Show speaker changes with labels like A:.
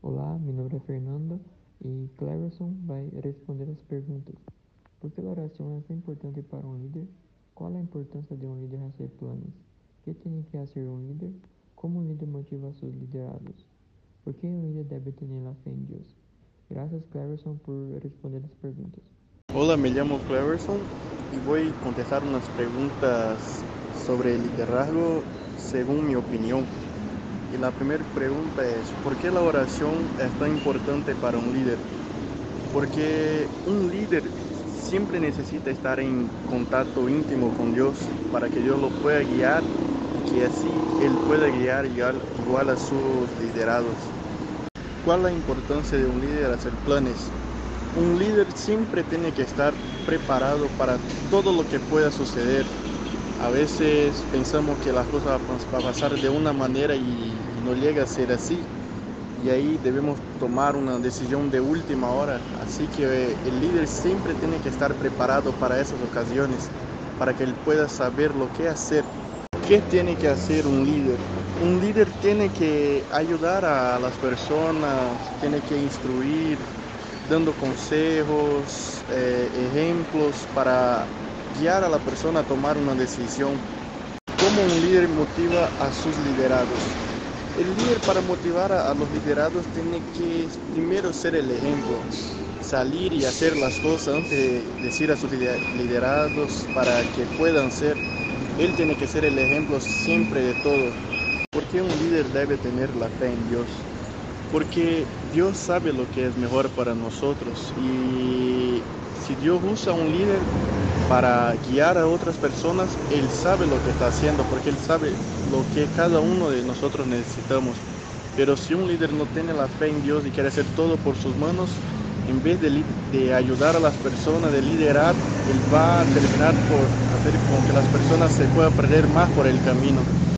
A: Olá, meu nome é Fernando e Cleverson vai responder as perguntas. Por que a oração é importante para um líder? Qual a importância de um líder fazer planos? O que tem que fazer um líder? Como um líder motiva seus liderados? Por que um líder deve ter a fé em Deus? Graças, Cleverson, por responder as perguntas.
B: Hola, me llamo Cleverson voy a contestar unas preguntas sobre liderazgo según mi opinión. Y la primera pregunta es, ¿por qué la oración es tan importante para un líder? Porque un líder siempre necesita estar en contacto íntimo con Dios para que Dios lo pueda guiar y que así Él pueda guiar igual, a sus liderados. ¿Cuál es la importancia de un líder hacer planes? Un líder siempre tiene que estar preparado para todo lo que pueda suceder. A veces pensamos que las cosas van a pasar de una manera y no llega a ser así. Y ahí debemos tomar una decisión de última hora. Así que el líder siempre tiene que estar preparado para esas ocasiones, para que él pueda saber lo que hacer. ¿Qué tiene que hacer un líder? Un líder tiene que ayudar a las personas, tiene que instruir, dando consejos, eh, ejemplos para guiar a la persona a tomar una decisión. ¿Cómo un líder motiva a sus liderados? El líder para motivar a, a, los liderados tiene que primero ser el ejemplo, salir y hacer las cosas antes de decir a sus liderados para que puedan ser. Él tiene que ser el ejemplo siempre de todo. ¿Por qué un líder debe tener la fe en Dios? Porque Dios sabe lo que es mejor para nosotros y si Dios usa un líder para guiar a otras personas, Él sabe lo que está haciendo, porque Él sabe lo que cada uno de nosotros necesitamos. Pero si un líder no tiene la fe en Dios y quiere hacer todo por sus manos, en vez de, de ayudar a las personas, de liderar, Él va a terminar por hacer con que las personas se puedan perder más por el camino.